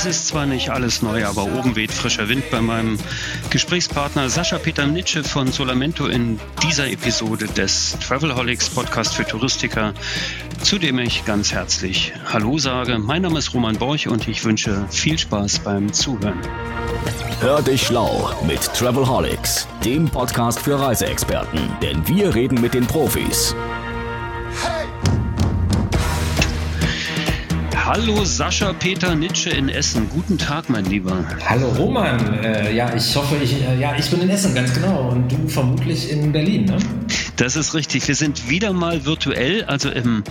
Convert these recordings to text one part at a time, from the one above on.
Es ist zwar nicht alles neu, aber oben weht frischer Wind bei meinem Gesprächspartner Sascha Peter Nitsche von Solamento in dieser Episode des Travelholics Podcast für Touristiker, zu dem ich ganz herzlich Hallo sage. Mein Name ist Roman Borch und ich wünsche viel Spaß beim Zuhören. Hör dich schlau mit Travelholics, dem Podcast für Reiseexperten, denn wir reden mit den Profis. Hallo Sascha Peter Nitsche in Essen. Guten Tag, mein Lieber. Hallo Roman. Äh, ja, ich hoffe, ich, äh, ja, ich bin in Essen, ganz genau. Und du vermutlich in Berlin, ne? Das ist richtig. Wir sind wieder mal virtuell, also im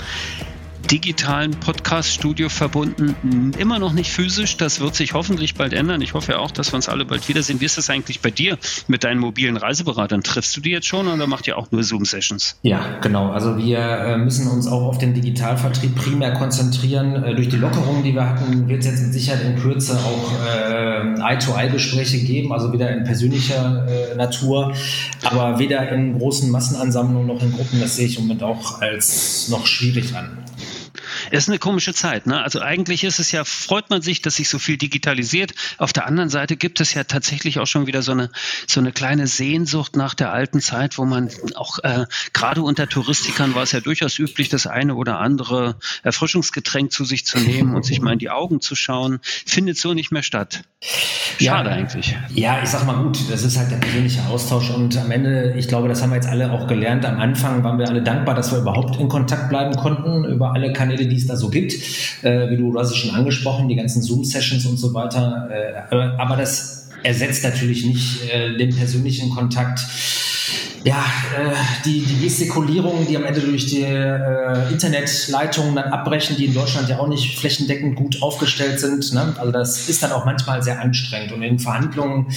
digitalen Podcast-Studio verbunden, immer noch nicht physisch. Das wird sich hoffentlich bald ändern. Ich hoffe auch, dass wir uns alle bald wiedersehen. Wie ist es eigentlich bei dir mit deinen mobilen Reiseberatern? Triffst du die jetzt schon oder macht ihr auch nur Zoom-Sessions? Ja, genau. Also wir äh, müssen uns auch auf den Digitalvertrieb primär konzentrieren. Äh, durch die Lockerungen, die wir hatten, wird es jetzt mit Sicherheit in Kürze auch äh, Eye-to-Eye-Gespräche geben, also wieder in persönlicher Natur, aber weder in großen Massenansammlungen noch in Gruppen. Das sehe ich im Moment auch als noch schwierig an. Es ist eine komische Zeit. Ne? Also eigentlich ist es ja, freut man sich, dass sich so viel digitalisiert. Auf der anderen Seite gibt es ja tatsächlich auch schon wieder so eine, so eine kleine Sehnsucht nach der alten Zeit, wo man auch äh, gerade unter Touristikern war es ja durchaus üblich, das eine oder andere Erfrischungsgetränk zu sich zu nehmen und sich mal in die Augen zu schauen. Findet so nicht mehr statt. Schade ja, eigentlich. Ja, ich sag mal gut, das ist halt der persönliche Austausch und am Ende, ich glaube, das haben wir jetzt alle auch gelernt. Am Anfang waren wir alle dankbar, dass wir überhaupt in Kontakt bleiben konnten über alle Kanäle, die es da so gibt. Äh, wie du, du hast es schon angesprochen, die ganzen Zoom-Sessions und so weiter. Äh, aber das ersetzt natürlich nicht äh, den persönlichen Kontakt ja, äh, die, die Gestikulierungen, die am Ende durch die äh, Internetleitungen dann abbrechen, die in Deutschland ja auch nicht flächendeckend gut aufgestellt sind. Ne? Also das ist dann auch manchmal sehr anstrengend. Und in Verhandlungen,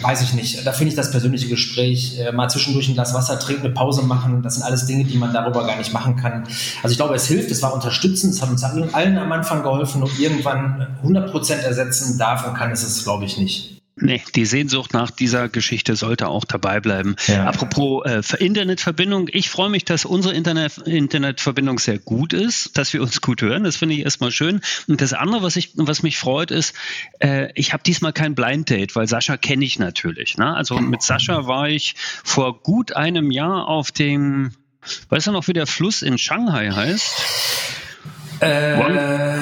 weiß ich nicht, da finde ich das persönliche Gespräch, äh, mal zwischendurch ein Glas Wasser trinken, eine Pause machen, das sind alles Dinge, die man darüber gar nicht machen kann. Also ich glaube, es hilft, es war unterstützend, es hat uns allen am Anfang geholfen und irgendwann 100% ersetzen darf und kann es es, glaube ich, nicht. Nee, die Sehnsucht nach dieser Geschichte sollte auch dabei bleiben. Ja. Apropos äh, Internetverbindung, ich freue mich, dass unsere Internet Internetverbindung sehr gut ist, dass wir uns gut hören. Das finde ich erstmal schön. Und das andere, was ich, was mich freut, ist, äh, ich habe diesmal kein Blind Date, weil Sascha kenne ich natürlich. Ne? Also mit Sascha war ich vor gut einem Jahr auf dem, weißt du noch, wie der Fluss in Shanghai heißt? Äh, Wang,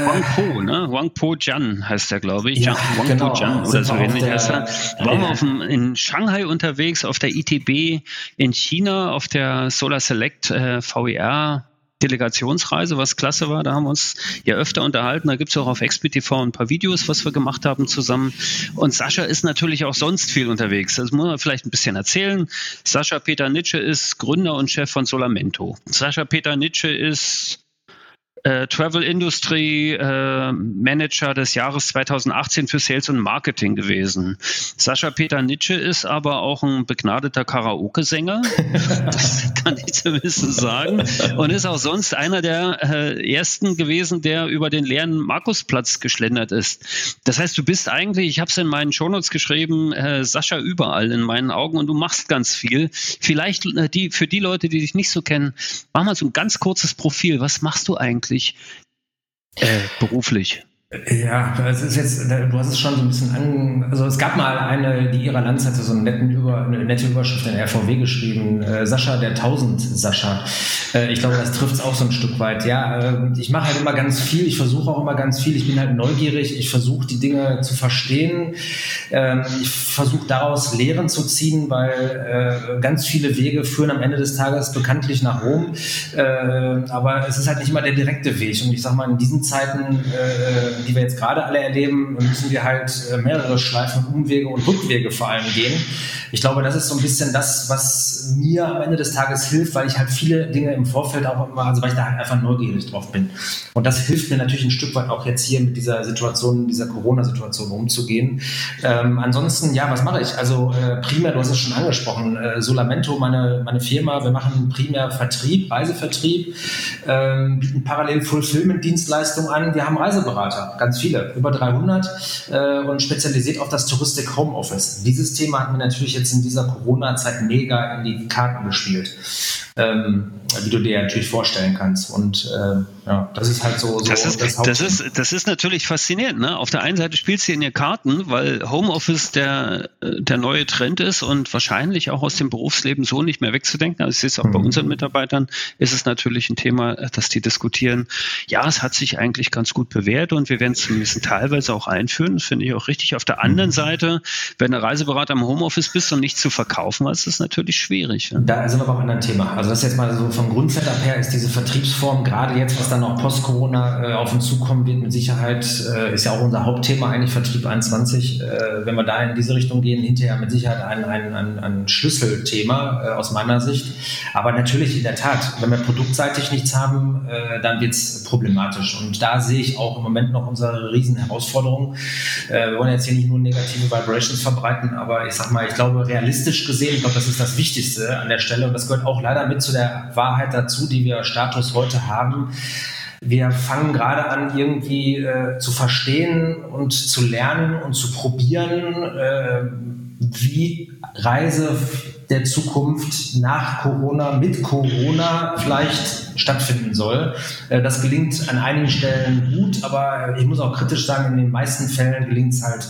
Wang Po, ne? Wang Po Jan heißt der, glaube ich. Ja, Wang genau. Po Jan oder so ähnlich heißt er. Waren wir auf dem, in Shanghai unterwegs, auf der ITB in China, auf der Solar Select äh, VER Delegationsreise, was klasse war. Da haben wir uns ja öfter unterhalten. Da gibt es auch auf XPTV ein paar Videos, was wir gemacht haben zusammen. Und Sascha ist natürlich auch sonst viel unterwegs. Das muss man vielleicht ein bisschen erzählen. Sascha Peter Nitsche ist Gründer und Chef von Solamento. Sascha Peter Nitsche ist äh, Travel Industry äh, Manager des Jahres 2018 für Sales und Marketing gewesen. Sascha Peter Nitsche ist aber auch ein begnadeter Karaoke-Sänger, das kann ich zumindest sagen, und ist auch sonst einer der äh, ersten gewesen, der über den leeren Markusplatz geschlendert ist. Das heißt, du bist eigentlich, ich habe es in meinen Shownotes geschrieben, äh, Sascha überall in meinen Augen und du machst ganz viel. Vielleicht äh, die für die Leute, die dich nicht so kennen, mach mal so ein ganz kurzes Profil. Was machst du eigentlich? Eigentlich äh, beruflich? Ja, es ist jetzt, du hast es schon so ein bisschen an, also es gab mal eine, die Ira Lanz hatte so einen netten Über, eine nette Überschrift in RVW geschrieben, äh, Sascha der Tausend Sascha. Äh, ich glaube, das trifft es auch so ein Stück weit. Ja, äh, ich mache halt immer ganz viel, ich versuche auch immer ganz viel, ich bin halt neugierig, ich versuche die Dinge zu verstehen, ähm, ich versuche daraus Lehren zu ziehen, weil äh, ganz viele Wege führen am Ende des Tages bekanntlich nach Rom, äh, aber es ist halt nicht immer der direkte Weg und ich sag mal, in diesen Zeiten äh, die wir jetzt gerade alle erleben, müssen wir halt äh, mehrere Schleifen, Umwege und Rückwege vor allem gehen. Ich glaube, das ist so ein bisschen das, was mir am Ende des Tages hilft, weil ich halt viele Dinge im Vorfeld auch immer, also weil ich da halt einfach neugierig drauf bin. Und das hilft mir natürlich ein Stück weit auch jetzt hier mit dieser Situation, dieser Corona-Situation umzugehen. Ähm, ansonsten, ja, was mache ich? Also äh, primär, du hast es schon angesprochen, äh, Solamento, meine, meine Firma, wir machen primär Vertrieb, Reisevertrieb, ähm, bieten parallel Fulfillment-Dienstleistungen an, wir haben Reiseberater. Ganz viele, über 300 äh, und spezialisiert auf das Touristik Homeoffice. Dieses Thema hat mir natürlich jetzt in dieser Corona-Zeit mega in die Karten gespielt ähm, wie du dir natürlich vorstellen kannst. Und äh, ja, das ist halt so, so das, ist, das, das, ist, das ist natürlich faszinierend. Ne? Auf der einen Seite spielst du in ihr Karten, weil Homeoffice der, der neue Trend ist und wahrscheinlich auch aus dem Berufsleben so nicht mehr wegzudenken. Also es ist auch mhm. bei unseren Mitarbeitern ist es natürlich ein Thema, dass die diskutieren, ja, es hat sich eigentlich ganz gut bewährt und wir werden es zumindest teilweise auch einführen. Das finde ich auch richtig. Auf der anderen mhm. Seite, wenn der Reiseberater im Homeoffice bist und nicht zu verkaufen ist es natürlich schwierig. Ja? Da sind wir beim anderen Thema. Also das jetzt mal so vom Grundsetup her ist diese Vertriebsform, gerade jetzt, was dann noch post-Corona äh, auf uns zukommen wird, mit Sicherheit, äh, ist ja auch unser Hauptthema eigentlich Vertrieb 21. Äh, wenn wir da in diese Richtung gehen, hinterher mit Sicherheit ein, ein, ein, ein Schlüsselthema äh, aus meiner Sicht. Aber natürlich in der Tat, wenn wir produktseitig nichts haben, äh, dann wird es problematisch. Und da sehe ich auch im Moment noch unsere riesen Herausforderung. Äh, wir wollen jetzt hier nicht nur negative Vibrations verbreiten, aber ich sag mal, ich glaube, realistisch gesehen, ich glaube, das ist das Wichtigste an der Stelle und das gehört auch leider mit mit zu der Wahrheit dazu, die wir Status heute haben. Wir fangen gerade an, irgendwie äh, zu verstehen und zu lernen und zu probieren, äh, wie Reise der Zukunft nach Corona, mit Corona vielleicht stattfinden soll. Äh, das gelingt an einigen Stellen gut, aber ich muss auch kritisch sagen, in den meisten Fällen gelingt es halt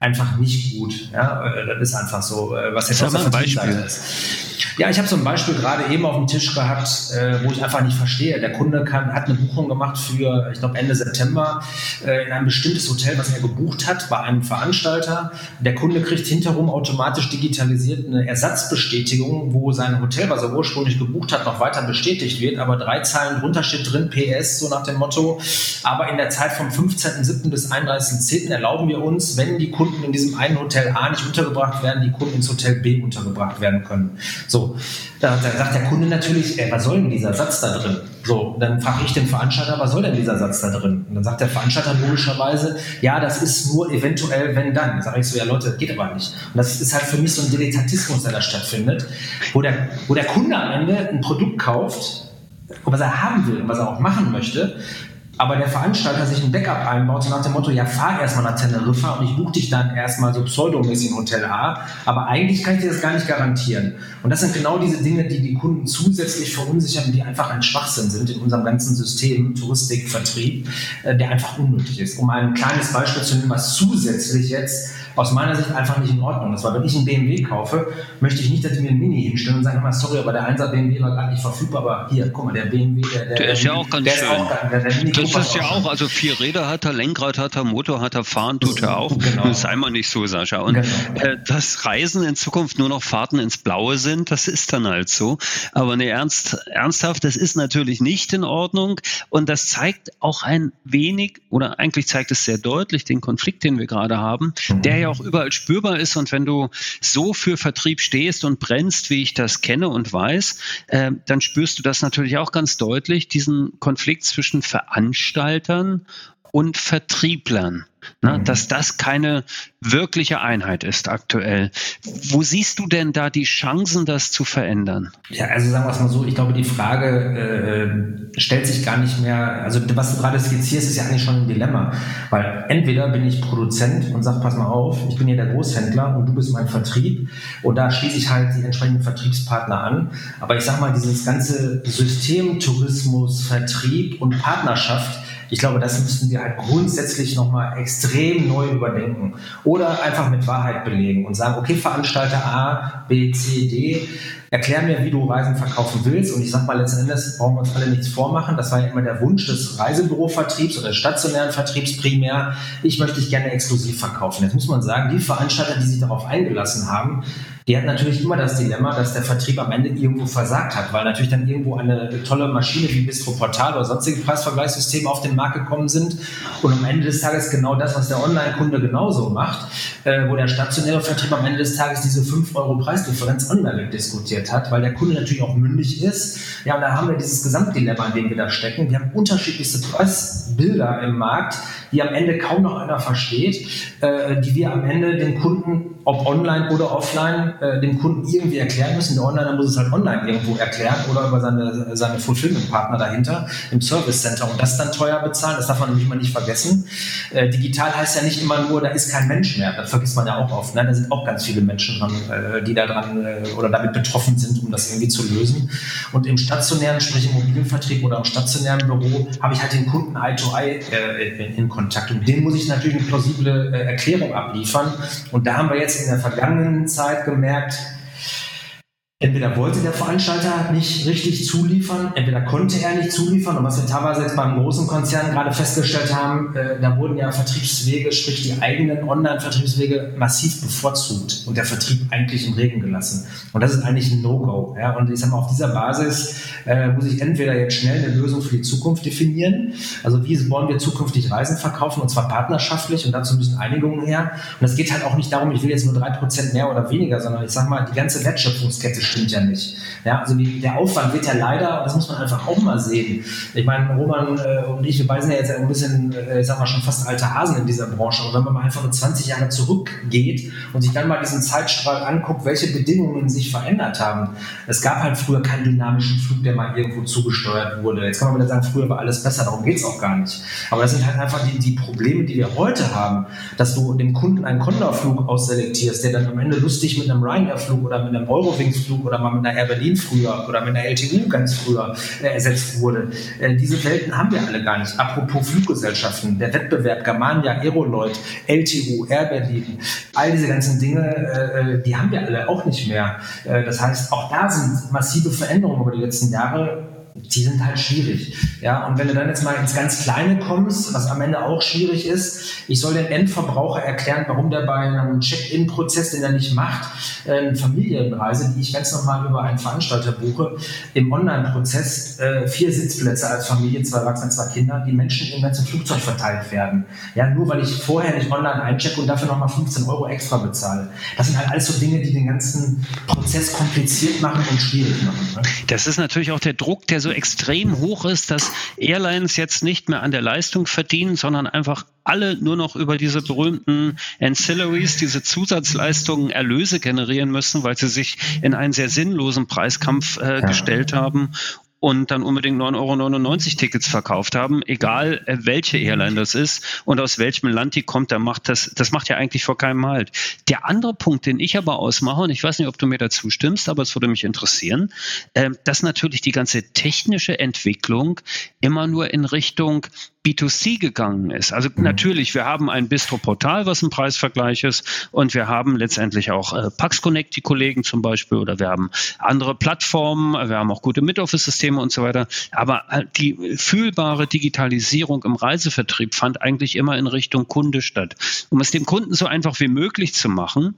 einfach nicht gut. Ja, äh, das ist einfach so, äh, was jetzt aus der Beispiel ist. Ja, ich habe ein Beispiel gerade eben auf dem Tisch gehabt, äh, wo ich einfach nicht verstehe. Der Kunde kann, hat eine Buchung gemacht für, ich glaube, Ende September äh, in ein bestimmtes Hotel, was er gebucht hat bei einem Veranstalter. Der Kunde kriegt hinterherum automatisch digitalisiert eine Ersatzbestätigung, wo sein Hotel, was er ursprünglich gebucht hat, noch weiter bestätigt wird. Aber drei Zeilen drunter steht drin, PS, so nach dem Motto. Aber in der Zeit vom 15.07. bis 31.10. erlauben wir uns, wenn die Kunden in diesem einen Hotel A nicht untergebracht werden, die Kunden ins Hotel B untergebracht werden können. So, da, da, sagt der Kunde natürlich, ey, was soll denn dieser Satz da drin? So, dann frage ich den Veranstalter, was soll denn dieser Satz da drin? Und dann sagt der Veranstalter logischerweise, ja, das ist nur eventuell, wenn dann. Dann sage ich so, ja Leute, das geht aber nicht. Und das ist halt für mich so ein Dilettantismus, der da stattfindet, wo der, wo der Kunde am Ende ein Produkt kauft, was er haben will und was er auch machen möchte, aber der Veranstalter sich ein Backup einbaut, so nach dem Motto, ja, fahr erstmal nach Teneriffa und ich buche dich dann erstmal so pseudomäßig in Hotel A, aber eigentlich kann ich dir das gar nicht garantieren. Und das sind genau diese Dinge, die die Kunden zusätzlich verunsichern und die einfach ein Schwachsinn sind in unserem ganzen System, Touristik, Vertrieb, äh, der einfach unnötig ist. Um ein kleines Beispiel zu nehmen, was zusätzlich jetzt aus meiner Sicht einfach nicht in Ordnung ist. Weil wenn ich einen BMW kaufe, möchte ich nicht, dass die mir einen Mini hinstellen und sagen, mal, sorry, aber der 1er BMW war gerade nicht verfügbar, aber hier, guck mal, der BMW, der, der, der ist ja auch ganz der schön. Auch, der, der das ist ja auch, also vier Räder hat er, Lenkrad hat er, Motor hat er, fahren tut er auch. Genau. Sei mal nicht so, Sascha. Und genau. äh, dass Reisen in Zukunft nur noch Fahrten ins Blaue sind, das ist dann halt so. Aber ne, ernst, ernsthaft, das ist natürlich nicht in Ordnung. Und das zeigt auch ein wenig, oder eigentlich zeigt es sehr deutlich den Konflikt, den wir gerade haben, mhm. der ja auch überall spürbar ist. Und wenn du so für Vertrieb stehst und brennst, wie ich das kenne und weiß, äh, dann spürst du das natürlich auch ganz deutlich, diesen Konflikt zwischen Veranstaltern und Vertrieblern. Ne, mhm. Dass das keine wirkliche Einheit ist aktuell. Wo siehst du denn da die Chancen, das zu verändern? Ja, also sagen wir es mal so, ich glaube, die Frage äh, stellt sich gar nicht mehr, also was du gerade skizzierst, ist ja eigentlich schon ein Dilemma. Weil entweder bin ich Produzent und sage, pass mal auf, ich bin hier der Großhändler und du bist mein Vertrieb und da schließe ich halt die entsprechenden Vertriebspartner an. Aber ich sage mal, dieses ganze System Tourismus, Vertrieb und Partnerschaft, ich glaube, das müssten wir halt grundsätzlich nochmal extrem neu überdenken oder einfach mit Wahrheit belegen und sagen, okay, Veranstalter A, B, C, D, erklär mir, wie du Reisen verkaufen willst. Und ich sag mal, letzten Endes brauchen wir uns alle nichts vormachen. Das war ja immer der Wunsch des Reisebürovertriebs oder des stationären Vertriebs primär. Ich möchte dich gerne exklusiv verkaufen. Jetzt muss man sagen, die Veranstalter, die sich darauf eingelassen haben, die hat natürlich immer das Dilemma, dass der Vertrieb am Ende irgendwo versagt hat, weil natürlich dann irgendwo eine tolle Maschine wie Bistro Portal oder sonstige Preisvergleichssysteme auf den Markt gekommen sind und am Ende des Tages genau das, was der Online-Kunde genauso macht, äh, wo der stationäre Vertrieb am Ende des Tages diese 5 Euro Preisdifferenz online diskutiert hat, weil der Kunde natürlich auch mündig ist. Ja, und da haben wir dieses Gesamtdilemma, in dem wir da stecken. Wir haben unterschiedlichste Preisbilder im Markt die am Ende kaum noch einer versteht, äh, die wir am Ende den Kunden, ob online oder offline, äh, dem Kunden irgendwie erklären müssen. Der Onliner muss es halt online irgendwo erklären oder über seine, seine Fulfillment-Partner dahinter im Service Center und das dann teuer bezahlen. Das darf man nämlich mal nicht vergessen. Äh, digital heißt ja nicht immer nur, da ist kein Mensch mehr. Das vergisst man ja auch oft. Ne? Da sind auch ganz viele Menschen dran, äh, die da dran äh, oder damit betroffen sind, um das irgendwie zu lösen. Und im stationären, sprich im mobilen Vertrieb oder im stationären Büro, habe ich halt den Kunden Eye to Eye äh, in Kontakt. Und dem muss ich natürlich eine plausible äh, Erklärung abliefern. Und da haben wir jetzt in der vergangenen Zeit gemerkt, Entweder wollte der Veranstalter nicht richtig zuliefern, entweder konnte er nicht zuliefern. Und was wir teilweise jetzt beim großen Konzern gerade festgestellt haben, äh, da wurden ja Vertriebswege, sprich die eigenen Online-Vertriebswege massiv bevorzugt und der Vertrieb eigentlich im Regen gelassen. Und das ist eigentlich ein No-Go. Ja? Und ich sage mal, auf dieser Basis äh, muss ich entweder jetzt schnell eine Lösung für die Zukunft definieren. Also wie wollen wir zukünftig Reisen verkaufen und zwar partnerschaftlich und dazu müssen Einigungen her. Und es geht halt auch nicht darum, ich will jetzt nur drei Prozent mehr oder weniger, sondern ich sage mal, die ganze Wertschöpfungskette stimmt ja nicht. Ja, also die, der Aufwand wird ja leider, das muss man einfach auch mal sehen. Ich meine, Roman äh, und ich, wir beide ja jetzt ein bisschen, äh, ich sag mal, schon fast alte Hasen in dieser Branche. Und wenn man mal einfach in 20 Jahre zurückgeht und sich dann mal diesen Zeitstrahl anguckt, welche Bedingungen sich verändert haben. Es gab halt früher keinen dynamischen Flug, der mal irgendwo zugesteuert wurde. Jetzt kann man wieder sagen, früher war alles besser, darum geht es auch gar nicht. Aber das sind halt einfach die, die Probleme, die wir heute haben, dass du dem Kunden einen Condor-Flug ausselektierst, der dann am Ende lustig mit einem Ryanair-Flug oder mit einem Eurowings-Flug Flug oder mal mit einer Air Berlin früher oder mit einer LTU ganz früher äh, ersetzt wurde. Äh, diese Welten haben wir alle gar nicht. Apropos Fluggesellschaften, der Wettbewerb Germania, Aeroloid, LTU, Air Berlin, all diese ganzen Dinge, äh, äh, die haben wir alle auch nicht mehr. Äh, das heißt, auch da sind massive Veränderungen über die letzten Jahre die sind halt schwierig. Ja, und wenn du dann jetzt mal ins ganz Kleine kommst, was am Ende auch schwierig ist, ich soll dem Endverbraucher erklären, warum der bei einem Check-in-Prozess, den er nicht macht, eine Familienreise, die ich ganz normal über einen Veranstalter buche, im Online-Prozess äh, vier Sitzplätze als Familie, zwei Erwachsene, zwei Kinder, die Menschen im ganzen Flugzeug verteilt werden. Ja, nur weil ich vorher nicht online einchecke und dafür nochmal 15 Euro extra bezahle. Das sind halt alles so Dinge, die den ganzen Prozess kompliziert machen und schwierig machen. Ne? Das ist natürlich auch der Druck, der so so extrem hoch ist, dass Airlines jetzt nicht mehr an der Leistung verdienen, sondern einfach alle nur noch über diese berühmten Ancillaries, diese Zusatzleistungen Erlöse generieren müssen, weil sie sich in einen sehr sinnlosen Preiskampf äh, gestellt haben und dann unbedingt 9,99 Euro Tickets verkauft haben, egal äh, welche Airline das ist und aus welchem Land die kommt, da macht das, das macht ja eigentlich vor keinem Halt. Der andere Punkt, den ich aber ausmache, und ich weiß nicht, ob du mir dazu stimmst, aber es würde mich interessieren, äh, dass natürlich die ganze technische Entwicklung immer nur in Richtung B2C gegangen ist. Also mhm. natürlich, wir haben ein Bistro-Portal, was ein Preisvergleich ist und wir haben letztendlich auch äh, Pax Connect, die Kollegen zum Beispiel, oder wir haben andere Plattformen, wir haben auch gute Mid-Office-Systeme und so weiter. Aber äh, die fühlbare Digitalisierung im Reisevertrieb fand eigentlich immer in Richtung Kunde statt. Um es dem Kunden so einfach wie möglich zu machen,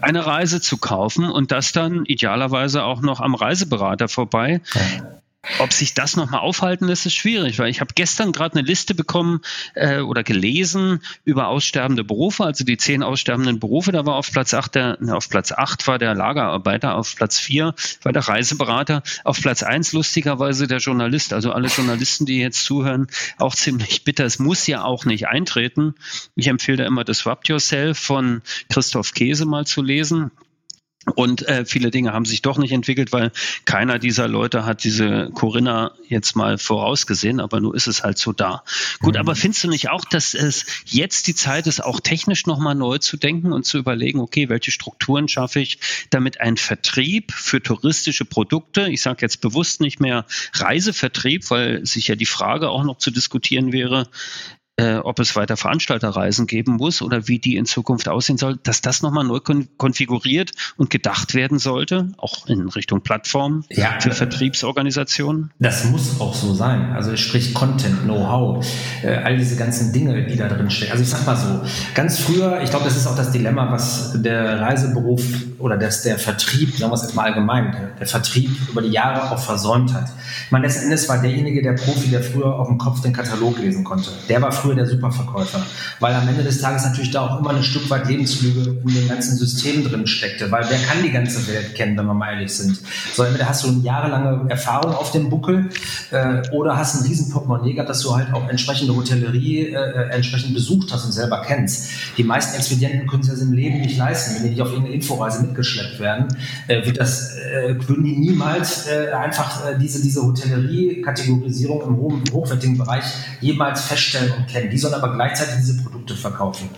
eine Reise zu kaufen und das dann idealerweise auch noch am Reiseberater vorbei. Ob sich das nochmal aufhalten lässt, ist schwierig, weil ich habe gestern gerade eine Liste bekommen äh, oder gelesen über aussterbende Berufe, also die zehn aussterbenden Berufe. Da war auf Platz acht der, ne, auf Platz acht war der Lagerarbeiter, auf Platz vier war der Reiseberater, auf Platz eins lustigerweise der Journalist. Also alle Journalisten, die jetzt zuhören, auch ziemlich bitter. Es muss ja auch nicht eintreten. Ich empfehle da immer Disrupt Yourself von Christoph Käse mal zu lesen. Und äh, viele Dinge haben sich doch nicht entwickelt, weil keiner dieser Leute hat diese Corinna jetzt mal vorausgesehen, aber nur ist es halt so da. Gut, mhm. aber findest du nicht auch, dass es jetzt die Zeit ist, auch technisch nochmal neu zu denken und zu überlegen, okay, welche Strukturen schaffe ich, damit ein Vertrieb für touristische Produkte, ich sage jetzt bewusst nicht mehr Reisevertrieb, weil sich ja die Frage auch noch zu diskutieren wäre, äh, ob es weiter Veranstalterreisen geben muss oder wie die in Zukunft aussehen soll, dass das nochmal neu kon konfiguriert und gedacht werden sollte, auch in Richtung Plattform ja, für Vertriebsorganisationen? Das muss auch so sein. Also sprich Content, Know-how, äh, all diese ganzen Dinge, die da drin stecken. Also ich sag mal so, ganz früher, ich glaube, das ist auch das Dilemma, was der Reiseberuf oder das, der Vertrieb, sagen wir es jetzt mal allgemein, der, der Vertrieb über die Jahre auch versäumt hat. Ich meine, letzten Endes war derjenige der Profi, der früher auf dem Kopf den Katalog lesen konnte. Der war früher der Superverkäufer, weil am Ende des Tages natürlich da auch immer ein Stück weit Lebenslüge in den ganzen Systemen drin steckte, weil wer kann die ganze Welt kennen, wenn wir mal ehrlich sind? So, entweder hast du eine jahrelange Erfahrung auf dem Buckel äh, oder hast ein riesen Portemonnaie gehabt, dass du halt auch entsprechende Hotellerie äh, äh, entsprechend besucht hast und selber kennst. Die meisten Expedienten können sich das im Leben nicht leisten, wenn die nicht auf irgendeine Inforeise mitgeschleppt werden, äh, wird das, äh, würden die niemals äh, einfach diese, diese Hotellerie-Kategorisierung im hohen, hochwertigen Bereich jemals feststellen und kennen. Die sollen aber gleichzeitig diese Produkte verkaufen.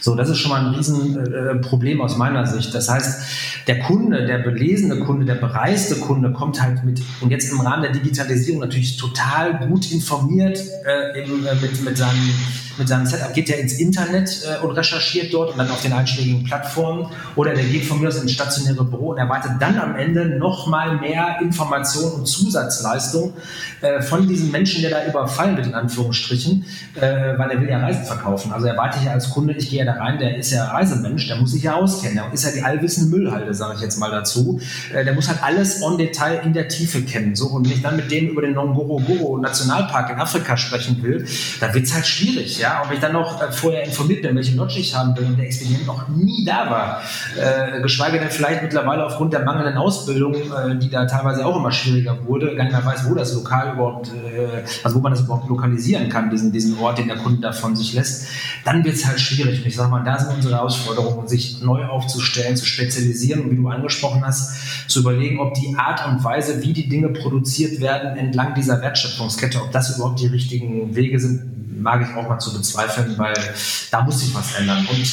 So, das ist schon mal ein Riesenproblem aus meiner Sicht. Das heißt, der Kunde, der belesene Kunde, der bereiste Kunde kommt halt mit, und jetzt im Rahmen der Digitalisierung natürlich total gut informiert äh, im, äh, mit, mit seinem mit seinem Setup geht er ins Internet äh, und recherchiert dort und dann auf den einschlägigen Plattformen oder der geht von mir aus ins stationäre Büro und erwartet dann am Ende nochmal mehr Information und Zusatzleistung äh, von diesem Menschen, der da überfallen wird, in Anführungsstrichen, äh, weil er will ja Reisen verkaufen. Also erwarte ich als Kunde, ich gehe ja da rein, der ist ja Reisemensch, der muss sich ja auskennen, der ist ja die allwissende Müllhalde, sage ich jetzt mal dazu. Äh, der muss halt alles on Detail in der Tiefe kennen. So, und wenn ich dann mit dem über den Ngorongoro Nationalpark in Afrika sprechen will, da wird es halt schwierig. Ja? Und wenn ich dann noch äh, vorher informiert bin, welche Lodge ich haben will und der Expedient noch nie da war, äh, geschweige denn vielleicht mittlerweile aufgrund der mangelnden Ausbildung, äh, die da teilweise auch immer schwieriger wurde, gar nicht mehr weiß, wo das Lokal überhaupt, äh, also wo man das überhaupt lokalisieren kann, diesen, diesen Ort, den der Kunde da von sich lässt, dann wird es halt schwierig. Und ich sage mal, da sind unsere Herausforderungen, sich neu aufzustellen, zu spezialisieren und wie du angesprochen hast, zu überlegen, ob die Art und Weise, wie die Dinge produziert werden, entlang dieser Wertschöpfungskette, ob das überhaupt die richtigen Wege sind, mag ich auch mal zu bezweifeln, weil da muss sich was ändern. Und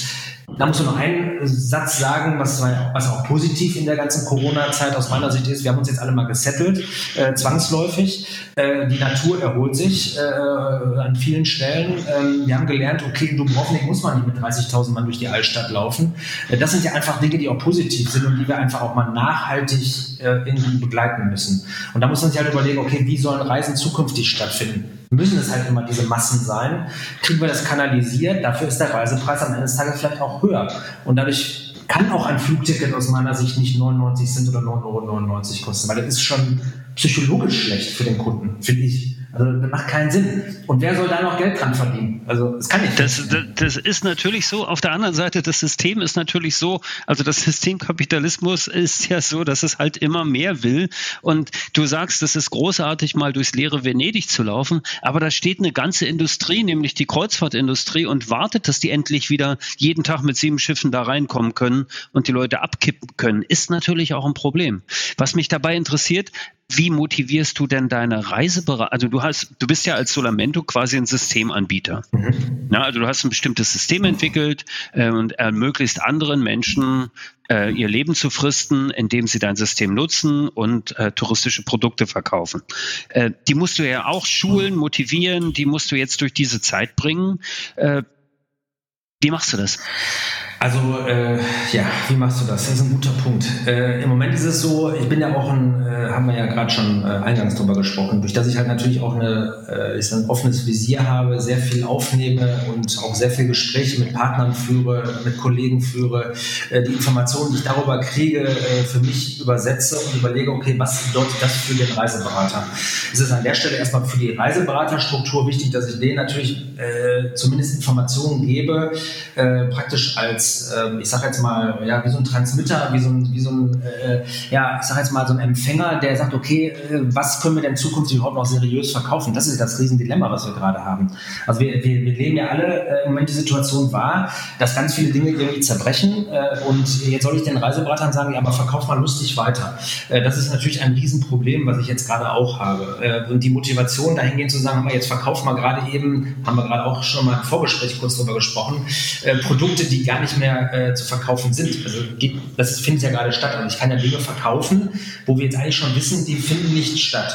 da muss man noch einen Satz sagen, was, was auch positiv in der ganzen Corona-Zeit aus meiner Sicht ist. Wir haben uns jetzt alle mal gesettelt, äh, zwangsläufig. Äh, die Natur erholt sich äh, an vielen Stellen. Ähm, wir haben gelernt, okay, in Dubrovnik muss man nicht mit 30.000 Mann durch die Altstadt laufen. Äh, das sind ja einfach Dinge, die auch positiv sind und die wir einfach auch mal nachhaltig äh, begleiten müssen. Und da muss man sich halt überlegen, okay, wie sollen Reisen zukünftig stattfinden? müssen es halt immer diese Massen sein. Kriegen wir das kanalisiert, dafür ist der Reisepreis am Ende des Tages vielleicht auch höher. Und dadurch kann auch ein Flugticket aus meiner Sicht nicht 99 Cent oder 9,99 Euro kosten, weil das ist schon psychologisch schlecht für den Kunden, finde ich. Also das macht keinen Sinn. Und wer soll da noch Geld dran verdienen? Also es kann nicht. Das, das, das, ist natürlich so. Auf der anderen Seite, das System ist natürlich so, also das System Kapitalismus ist ja so, dass es halt immer mehr will. Und du sagst, es ist großartig, mal durchs leere Venedig zu laufen, aber da steht eine ganze Industrie, nämlich die Kreuzfahrtindustrie, und wartet, dass die endlich wieder jeden Tag mit sieben Schiffen da reinkommen können und die Leute abkippen können. Ist natürlich auch ein Problem. Was mich dabei interessiert, wie motivierst du denn deine Reiseberater? Also du hast, du bist ja als Solamento quasi ein Systemanbieter. Mhm. Ja, also du hast ein bestimmtes System entwickelt äh, und ermöglicht anderen Menschen äh, ihr Leben zu fristen, indem sie dein System nutzen und äh, touristische Produkte verkaufen. Äh, die musst du ja auch schulen, motivieren, die musst du jetzt durch diese Zeit bringen. Wie machst du das? Also äh, ja, wie machst du das? Das ist ein guter Punkt. Äh, Im Moment ist es so, ich bin ja auch ein, äh, haben wir ja gerade schon äh, eingangs drüber gesprochen, durch dass ich halt natürlich auch eine, äh, ist ein offenes Visier habe, sehr viel aufnehme und auch sehr viel Gespräche mit Partnern führe, mit Kollegen führe, äh, die Informationen, die ich darüber kriege, äh, für mich übersetze und überlege, okay, was bedeutet das für den Reiseberater? Es ist an der Stelle erstmal für die Reiseberaterstruktur wichtig, dass ich denen natürlich äh, zumindest Informationen gebe, äh, praktisch als ähm, ich sage jetzt mal, ja, wie so ein Transmitter, wie so ein, wie so ein äh, ja, ich sage jetzt mal so ein Empfänger, der sagt, okay, äh, was können wir denn zukünftig überhaupt noch seriös verkaufen? Das ist das Riesendilemma, was wir gerade haben. Also wir, wir, wir leben ja alle äh, im Moment die Situation wahr, dass ganz viele Dinge irgendwie zerbrechen äh, und jetzt soll ich den Reiseberatern sagen, ja, aber verkauf mal lustig weiter. Äh, das ist natürlich ein Riesenproblem, was ich jetzt gerade auch habe. Äh, und die Motivation dahingehend zu sagen, jetzt verkauf mal gerade eben, haben wir gerade auch schon mal im Vorgespräch kurz drüber gesprochen, Produkte, die gar nicht mehr äh, zu verkaufen sind. Also das findet ja gerade statt. Also ich kann ja Dinge verkaufen, wo wir jetzt eigentlich schon wissen, die finden nicht statt.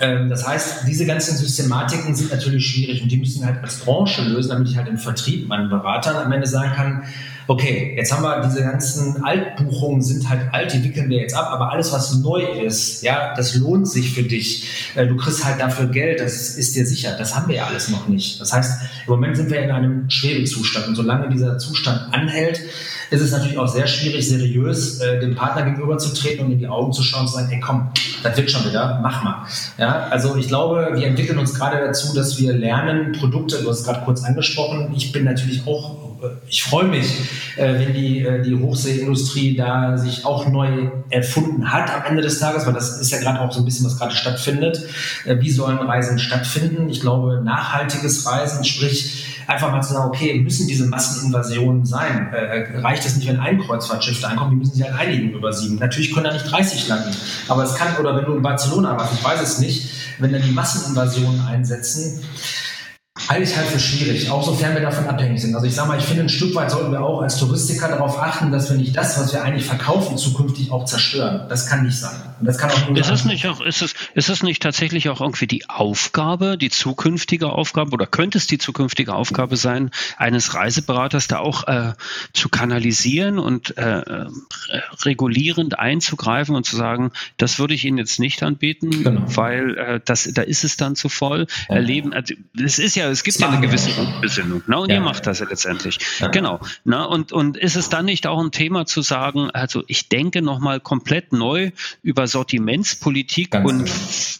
Ähm, das heißt, diese ganzen Systematiken sind natürlich schwierig und die müssen halt als Branche lösen, damit ich halt im Vertrieb meinen Beratern am Ende sagen kann, okay, jetzt haben wir diese ganzen Altbuchungen sind halt alt, die wickeln wir jetzt ab, aber alles, was neu ist, ja, das lohnt sich für dich. Du kriegst halt dafür Geld, das ist dir sicher. Das haben wir ja alles noch nicht. Das heißt, im Moment sind wir in einem Schwebezustand und solange dieser Zustand anhält, ist es natürlich auch sehr schwierig, seriös äh, dem Partner gegenüberzutreten und in die Augen zu schauen und zu sagen, ey komm, das wird schon wieder, mach mal. Ja, also ich glaube, wir entwickeln uns gerade dazu, dass wir lernen, Produkte, du hast es gerade kurz angesprochen, ich bin natürlich auch ich freue mich, äh, wenn die, äh, die Hochseeindustrie da sich auch neu erfunden hat am Ende des Tages, weil das ist ja gerade auch so ein bisschen, was gerade stattfindet. Äh, wie sollen Reisen stattfinden? Ich glaube, nachhaltiges Reisen, sprich einfach mal zu sagen, okay, müssen diese Masseninvasionen sein? reicht es nicht, wenn ein Kreuzfahrtschiff da ankommt? Die müssen sich halt einigen über sieben. Natürlich können da nicht 30 landen, aber es kann, oder wenn du in Barcelona warst, ich weiß es nicht, wenn dann die Masseninvasionen einsetzen, halte ich halt für schwierig, auch sofern wir davon abhängig sind. Also ich sage mal, ich finde, ein Stück weit sollten wir auch als Touristiker darauf achten, dass wir nicht das, was wir eigentlich verkaufen, zukünftig auch zerstören. Das kann nicht sein. Und das kann auch nur ist es nicht auch, ist es, ist es nicht tatsächlich auch irgendwie die Aufgabe, die zukünftige Aufgabe, oder könnte es die zukünftige Aufgabe sein, eines Reiseberaters da auch äh, zu kanalisieren und äh, äh regulierend einzugreifen und zu sagen, das würde ich Ihnen jetzt nicht anbieten, genau. weil äh, das, da ist es dann zu voll. Erleben, also, es ist ja es gibt ja eine gewisse Besinnung. Ne? Und ja. ihr macht das ja letztendlich. Ja. Genau. Ne? Und, und ist es dann nicht auch ein Thema zu sagen, also ich denke nochmal komplett neu über Sortimentspolitik und, genau.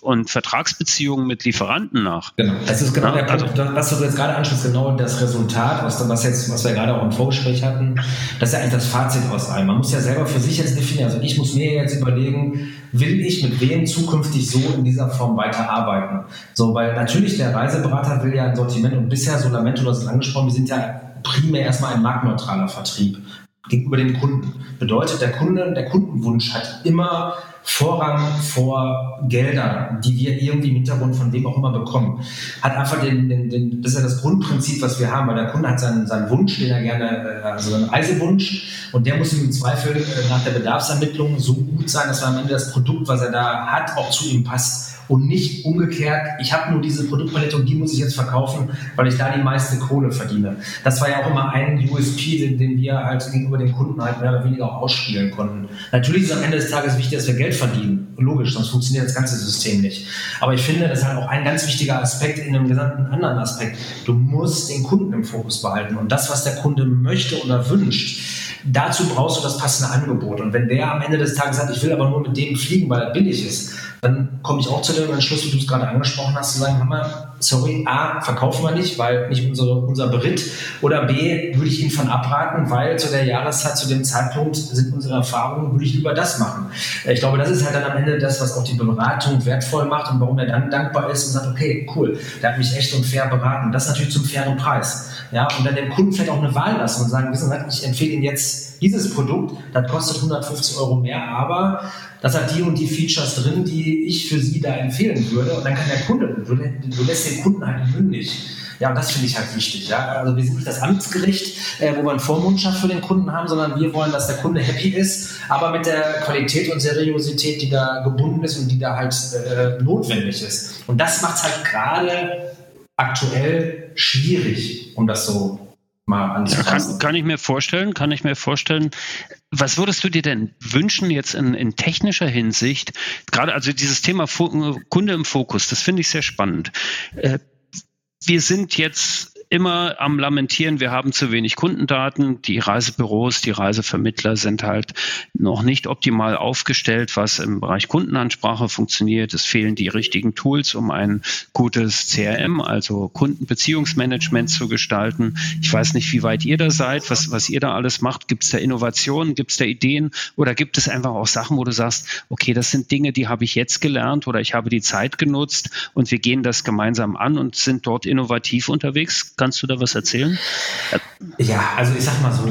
und Vertragsbeziehungen mit Lieferanten nach? Genau. Das ist genau ja, der Punkt, also, was du jetzt gerade ansprichst, genau das Resultat, was, was, jetzt, was wir gerade auch im Vorgespräch hatten, das ist ja eigentlich das Fazit aus allem. Man muss ja selber für sich jetzt definieren. Also ich muss mir jetzt überlegen, will ich mit wem zukünftig so in dieser Form weiterarbeiten? So, weil natürlich der Reiseberater will ja ein Sortiment und bisher, so Lamento, du hast es angesprochen, wir sind ja primär erstmal ein marktneutraler Vertrieb gegenüber dem Kunden. Bedeutet, der Kunde, der Kundenwunsch hat immer Vorrang vor Geldern, die wir irgendwie im Hintergrund von wem auch immer bekommen. Hat einfach den, den, den, das ist ja das Grundprinzip, was wir haben, weil der Kunde hat seinen, seinen Wunsch, den er gerne, äh, also seinen Reisewunsch, und der muss im Zweifel äh, nach der Bedarfsermittlung so gut sein, dass am Ende das Produkt, was er da hat, auch zu ihm passt und nicht umgekehrt, ich habe nur diese Produktpalette und die muss ich jetzt verkaufen, weil ich da die meiste Kohle verdiene. Das war ja auch immer ein USP, den, den wir halt gegenüber den Kunden halt mehr oder weniger auch ausspielen konnten. Natürlich ist am Ende des Tages wichtig, dass wir Geld verdienen. Logisch, sonst funktioniert das ganze System nicht. Aber ich finde, das ist halt auch ein ganz wichtiger Aspekt in einem gesamten anderen Aspekt. Du musst den Kunden im Fokus behalten und das, was der Kunde möchte oder wünscht, dazu brauchst du das passende Angebot. Und wenn der am Ende des Tages sagt, ich will aber nur mit dem fliegen, weil er billig ist, dann komme ich auch zu dem Entschluss, wie du es gerade angesprochen hast, zu sagen, Hammer, sorry, A, verkaufen wir nicht, weil nicht unsere, unser Beritt, oder B, würde ich Ihnen von abraten, weil zu der Jahreszeit, zu dem Zeitpunkt sind unsere Erfahrungen, würde ich lieber das machen. Äh, ich glaube, das ist halt dann am Ende das, was auch die Beratung wertvoll macht und warum er dann dankbar ist und sagt, okay, cool, der hat mich echt und fair beraten. Das natürlich zum fairen Preis. Ja, und dann dem Kunden vielleicht auch eine Wahl lassen und sagen, wissen Sie, ich empfehle Ihnen jetzt dieses Produkt, das kostet 150 Euro mehr, aber das hat die und die Features drin, die ich für Sie da empfehlen würde. Und dann kann der Kunde, du, lässt den Kunden halt mündig. Ja, und das finde ich halt wichtig. Ja? Also wir sind nicht das Amtsgericht, äh, wo wir einen Vormundschaft für den Kunden haben, sondern wir wollen, dass der Kunde happy ist, aber mit der Qualität und Seriosität, die da gebunden ist und die da halt äh, notwendig ist. Und das macht es halt gerade aktuell schwierig, um das so mal anzufassen. Kann, kann, ich mir vorstellen, kann ich mir vorstellen. Was würdest du dir denn wünschen jetzt in, in technischer Hinsicht? Gerade also dieses Thema Kunde im Fokus, das finde ich sehr spannend. Äh, wir sind jetzt immer am Lamentieren, wir haben zu wenig Kundendaten. Die Reisebüros, die Reisevermittler sind halt noch nicht optimal aufgestellt, was im Bereich Kundenansprache funktioniert. Es fehlen die richtigen Tools, um ein gutes CRM, also Kundenbeziehungsmanagement zu gestalten. Ich weiß nicht, wie weit ihr da seid, was, was ihr da alles macht. Gibt es da Innovationen, gibt es da Ideen oder gibt es einfach auch Sachen, wo du sagst, okay, das sind Dinge, die habe ich jetzt gelernt oder ich habe die Zeit genutzt und wir gehen das gemeinsam an und sind dort innovativ unterwegs? Kannst du da was erzählen? Ja, also ich sag mal so,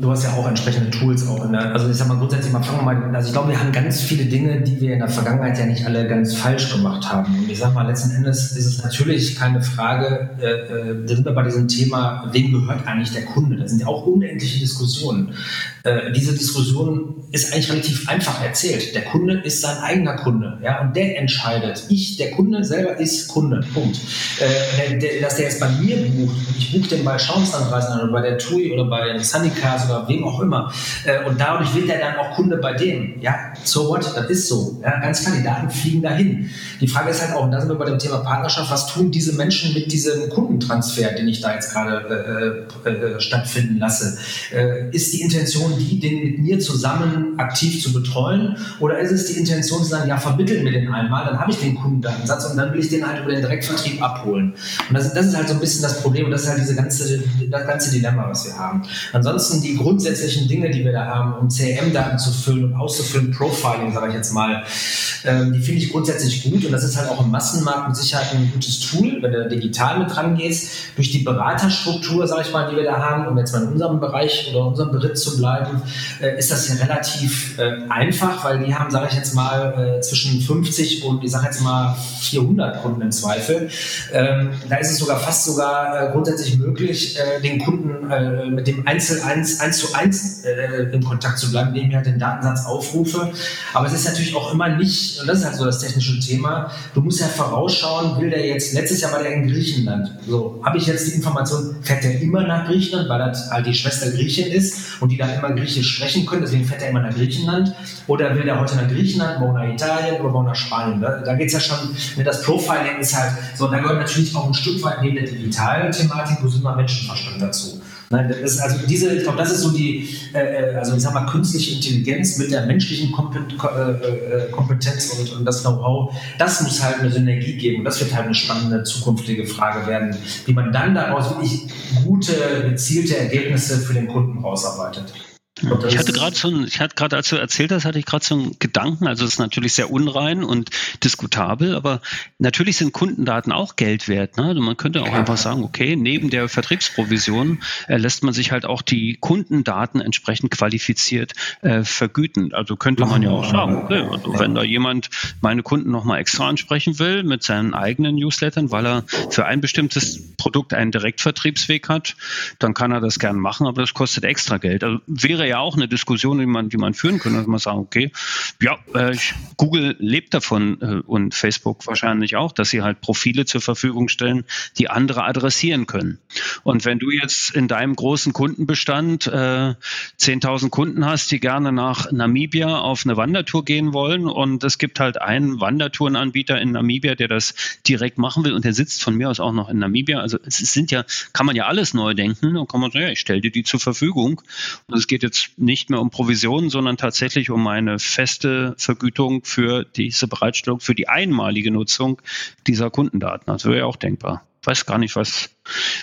du hast ja auch entsprechende Tools auch. Der, also ich sag mal grundsätzlich mal, fangen wir mal, also ich glaube, wir haben ganz viele Dinge, die wir in der Vergangenheit ja nicht alle ganz falsch gemacht haben. Und ich sag mal, letzten Endes ist es natürlich keine Frage, äh, äh da sind wir bei diesem Thema, wem gehört eigentlich der Kunde? Das sind ja auch unendliche Diskussionen. Äh, diese Diskussionen ist eigentlich relativ einfach erzählt. Der Kunde ist sein eigener Kunde, ja, und der entscheidet. Ich, der Kunde selber ist Kunde. Punkt. Äh, der, dass der jetzt bei mir bucht und ich buche den bei Schaumslandreisen oder bei der TUI oder bei Sunny Cars oder wem auch immer äh, und dadurch wird der dann auch Kunde bei dem. Ja, so what? Das ist so. Ja, ganz klar, die Daten fliegen dahin. Die Frage ist halt auch, und da sind wir bei dem Thema Partnerschaft, was tun diese Menschen mit diesem Kundentransfer, den ich da jetzt gerade äh, äh, äh stattfinden lasse? Äh, ist die Intention die, den mit mir zusammen aktiv zu betreuen? Oder ist es die Intention zu sagen, ja, vermitteln wir den einmal, dann habe ich den Kundendatensatz und dann will ich den halt über den Direktvertrieb abholen. Und das, das ist halt so ein bisschen das Problem und das ist halt diese ganze, das ganze Dilemma, was wir haben. Ansonsten die grundsätzlichen Dinge, die wir da haben, um CRM-Daten zu füllen und auszufüllen, Profiling, sage ich jetzt mal, ähm, die finde ich grundsätzlich gut und das ist halt auch im Massenmarkt mit Sicherheit ein gutes Tool, wenn du digital mit dran gehst. Durch die Beraterstruktur, sage ich mal, die wir da haben, um jetzt mal in unserem Bereich oder unserem Beritt zu bleiben, äh, ist das ja relativ äh, einfach, weil die haben, sage ich jetzt mal, äh, zwischen 50 und ich sage jetzt mal 400 Kunden im Zweifel. Ähm, da ist es sogar fast sogar äh, grundsätzlich möglich, äh, den Kunden äh, mit dem Einzel 1, 1 zu 1 in Kontakt zu bleiben, indem ich halt den Datensatz aufrufe. Aber es ist natürlich auch immer nicht, und das ist halt so das technische Thema, du musst ja vorausschauen, will der jetzt, letztes Jahr war der in Griechenland. So, habe ich jetzt die Information, fährt der immer nach Griechenland, weil das halt die Schwester Griechin ist und die dann immer Griechisch sprechen können, deswegen fährt er immer nach Griechenland. Oder will der heute nach Griechenland, morgen nach Italien oder morgen nach Spanien. Da, da geht es ja schon, ne, das Profiling ist halt, so, da gehört natürlich auch ein Stück weit neben der digitalen Thematik, wo sind wir Menschenverstand dazu. Nein, also diese, ich glaube, das ist so die, äh, äh, also ich sag mal, künstliche Intelligenz mit der menschlichen äh, äh, Kompetenz und, und das Know-how, das muss halt eine Synergie geben. Und das wird halt eine spannende zukünftige Frage werden, wie man dann daraus wirklich gute, gezielte Ergebnisse für den Kunden rausarbeitet. Ich hatte gerade so ich hatte gerade, als du erzählt hast, hatte ich gerade so einen Gedanken. Also es ist natürlich sehr unrein und diskutabel, aber natürlich sind Kundendaten auch Geld wert. Ne? Also man könnte auch ja. einfach sagen, okay, neben der Vertriebsprovision äh, lässt man sich halt auch die Kundendaten entsprechend qualifiziert äh, vergüten. Also könnte man ja auch sagen, okay, also wenn da jemand meine Kunden nochmal extra ansprechen will mit seinen eigenen Newslettern, weil er für ein bestimmtes Produkt einen Direktvertriebsweg hat, dann kann er das gern machen, aber das kostet extra Geld. Also wäre ja auch eine Diskussion, die man, die man führen könnte, dass man sagen, okay, ja, äh, Google lebt davon äh, und Facebook wahrscheinlich auch, dass sie halt Profile zur Verfügung stellen, die andere adressieren können. Und wenn du jetzt in deinem großen Kundenbestand äh, 10.000 Kunden hast, die gerne nach Namibia auf eine Wandertour gehen wollen und es gibt halt einen Wandertourenanbieter in Namibia, der das direkt machen will und der sitzt von mir aus auch noch in Namibia. Also es sind ja, kann man ja alles neu denken und kann man sagen, ja, ich stelle dir die zur Verfügung. Und es geht jetzt nicht mehr um Provisionen, sondern tatsächlich um eine feste Vergütung für diese Bereitstellung, für die einmalige Nutzung dieser Kundendaten. Das wäre ja auch denkbar. Ich weiß gar nicht, was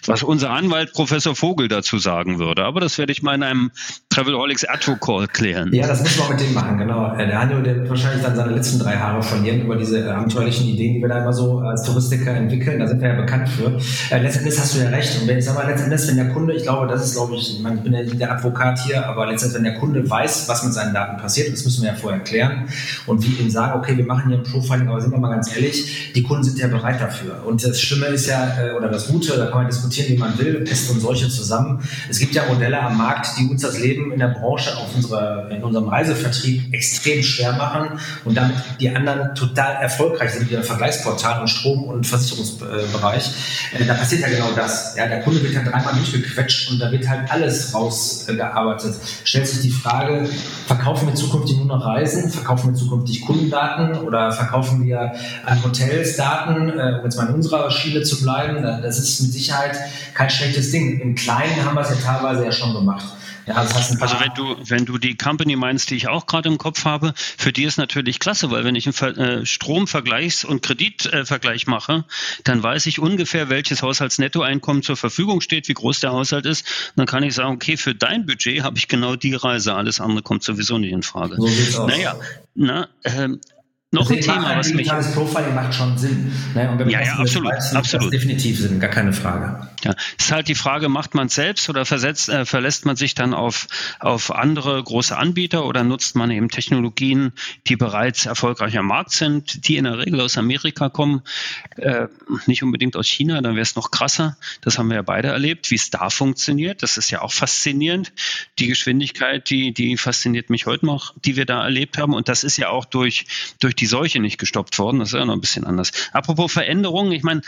was unser Anwalt Professor Vogel dazu sagen würde. Aber das werde ich mal in einem Travelholics Atto-Call klären. Ja, das müssen wir mit dem machen, genau. Äh, der Hanjo, der wird wahrscheinlich dann seine letzten drei Haare verlieren über diese äh, abenteuerlichen Ideen, die wir da immer so als Touristiker entwickeln. Da sind wir ja bekannt für. Äh, letztendlich hast du ja recht. Und wenn ich sage mal, letztendlich, wenn der Kunde, ich glaube, das ist, glaube ich, ich, bin ja der Advokat hier, aber letztendlich, wenn der Kunde weiß, was mit seinen Daten passiert, das müssen wir ja vorher klären und wie ihm sagen, okay, wir machen hier ein Profiling, aber sind wir mal ganz ehrlich, die Kunden sind ja bereit dafür. Und das Schlimme ist ja, oder das Gute, da kann man diskutieren, wie man will, Pest und Seuche zusammen. Es gibt ja Modelle am Markt, die uns das Leben in der Branche, auf unsere, in unserem Reisevertrieb extrem schwer machen und damit die anderen total erfolgreich sind, wie ein Vergleichsportal und Strom- und Versicherungsbereich. Äh, da passiert ja genau das. Ja, der Kunde wird ja dreimal durchgequetscht und da wird halt alles rausgearbeitet. Stellt sich die Frage, verkaufen wir zukünftig nur noch Reisen, verkaufen wir zukünftig Kundendaten oder verkaufen wir an Hotels Daten, äh, um jetzt mal in unserer Schiene zu bleiben. Das ist mit Sicherheit kein schlechtes Ding. Im Kleinen haben wir es ja teilweise ja schon gemacht. Ja, das heißt also wenn du, wenn du die Company meinst, die ich auch gerade im Kopf habe, für die ist natürlich klasse, weil wenn ich einen äh, Stromvergleichs- und Kreditvergleich mache, dann weiß ich ungefähr, welches Haushaltsnettoeinkommen zur Verfügung steht, wie groß der Haushalt ist. Und dann kann ich sagen, okay, für dein Budget habe ich genau die Reise, alles andere kommt sowieso nicht in Frage. So naja, na, ähm, noch ein Thema, was mich. Digitales Profiling macht schon Sinn. Ne? Und wenn ja, ja, absolut, weiß, absolut. definitiv Sinn, gar keine Frage. Ja, ist halt die Frage, macht man es selbst oder versetzt, äh, verlässt man sich dann auf, auf andere große Anbieter oder nutzt man eben Technologien, die bereits erfolgreich am Markt sind, die in der Regel aus Amerika kommen, äh, nicht unbedingt aus China, dann wäre es noch krasser. Das haben wir ja beide erlebt, wie es da funktioniert. Das ist ja auch faszinierend. Die Geschwindigkeit, die, die fasziniert mich heute noch, die wir da erlebt haben. Und das ist ja auch durch, durch die Seuche nicht gestoppt worden. Das ist ja noch ein bisschen anders. Apropos Veränderungen, ich meine,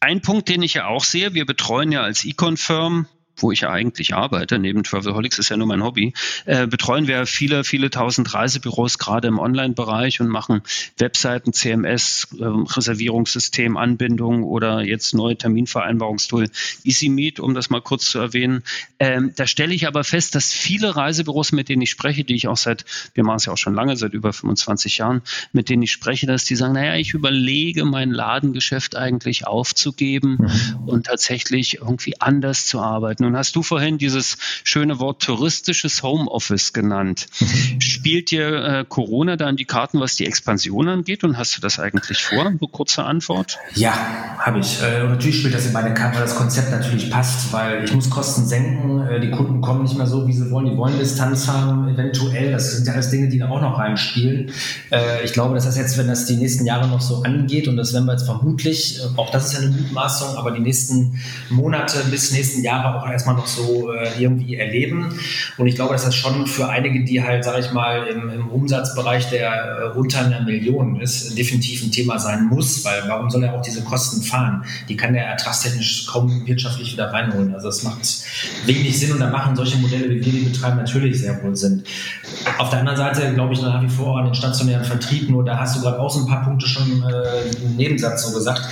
ein Punkt, den ich ja auch sehe, wir betreuen ja als Econ-Firm wo ich ja eigentlich arbeite, neben Travelholics ist ja nur mein Hobby, äh, betreuen wir viele, viele tausend Reisebüros gerade im Online-Bereich und machen Webseiten, CMS, äh, Reservierungssystem, Anbindung oder jetzt neue Terminvereinbarungstool EasyMeet, um das mal kurz zu erwähnen. Ähm, da stelle ich aber fest, dass viele Reisebüros, mit denen ich spreche, die ich auch seit, wir machen es ja auch schon lange, seit über 25 Jahren, mit denen ich spreche, dass die sagen, naja, ich überlege, mein Ladengeschäft eigentlich aufzugeben mhm. und tatsächlich irgendwie anders zu arbeiten nun hast du vorhin dieses schöne Wort touristisches Homeoffice genannt. Mhm. Spielt dir äh, Corona da in die Karten, was die Expansion angeht? Und hast du das eigentlich vor? Eine kurze Antwort. Ja, habe ich. Äh, und natürlich spielt das in meine Karten, weil das Konzept natürlich passt, weil ich muss Kosten senken. Äh, die Kunden kommen nicht mehr so, wie sie wollen. Die wollen Distanz haben, eventuell. Das sind ja alles Dinge, die da auch noch reinspielen. Äh, ich glaube, dass das jetzt, wenn das die nächsten Jahre noch so angeht, und das werden wir jetzt vermutlich, äh, auch das ist ja eine Mutmaßung, aber die nächsten Monate bis nächsten Jahre auch erstmal noch so äh, irgendwie erleben. Und ich glaube, dass das schon für einige, die halt, sage ich mal, im, im Umsatzbereich der äh, unter einer Million ist, definitiv ein Thema sein muss, weil warum soll er auch diese Kosten fahren? Die kann er ertragstechnisch kaum wirtschaftlich wieder reinholen. Also es macht wenig Sinn und da machen solche Modelle, wie wir die betreiben, natürlich sehr wohl Sinn. Auf der anderen Seite glaube ich nach wie vor an den stationären Vertrieb, nur da hast du gerade auch so ein paar Punkte schon äh, im Nebensatz so gesagt.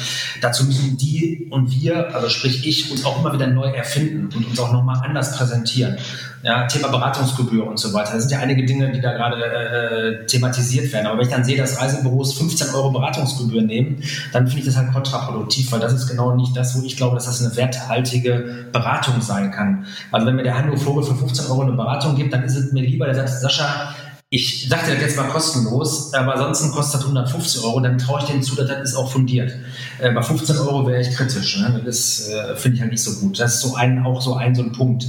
Dazu müssen die und wir, also sprich ich, uns auch immer wieder neu erfinden und uns auch nochmal anders präsentieren. Ja, Thema Beratungsgebühr und so weiter. Das sind ja einige Dinge, die da gerade äh, thematisiert werden. Aber wenn ich dann sehe, dass Reisebüros 15 Euro Beratungsgebühr nehmen, dann finde ich das halt kontraproduktiv, weil das ist genau nicht das, wo ich glaube, dass das eine werthaltige Beratung sein kann. Also wenn mir der Hanno Vogel für 15 Euro eine Beratung gibt, dann ist es mir lieber, der sagt, Sascha, ich dachte das jetzt mal kostenlos, aber ansonsten kostet das 150 Euro, dann traue ich denen zu, dass das ist auch fundiert. Äh, bei 15 Euro wäre ich kritisch. Ne? Das äh, finde ich halt nicht so gut. Das ist so ein, auch so ein, so ein Punkt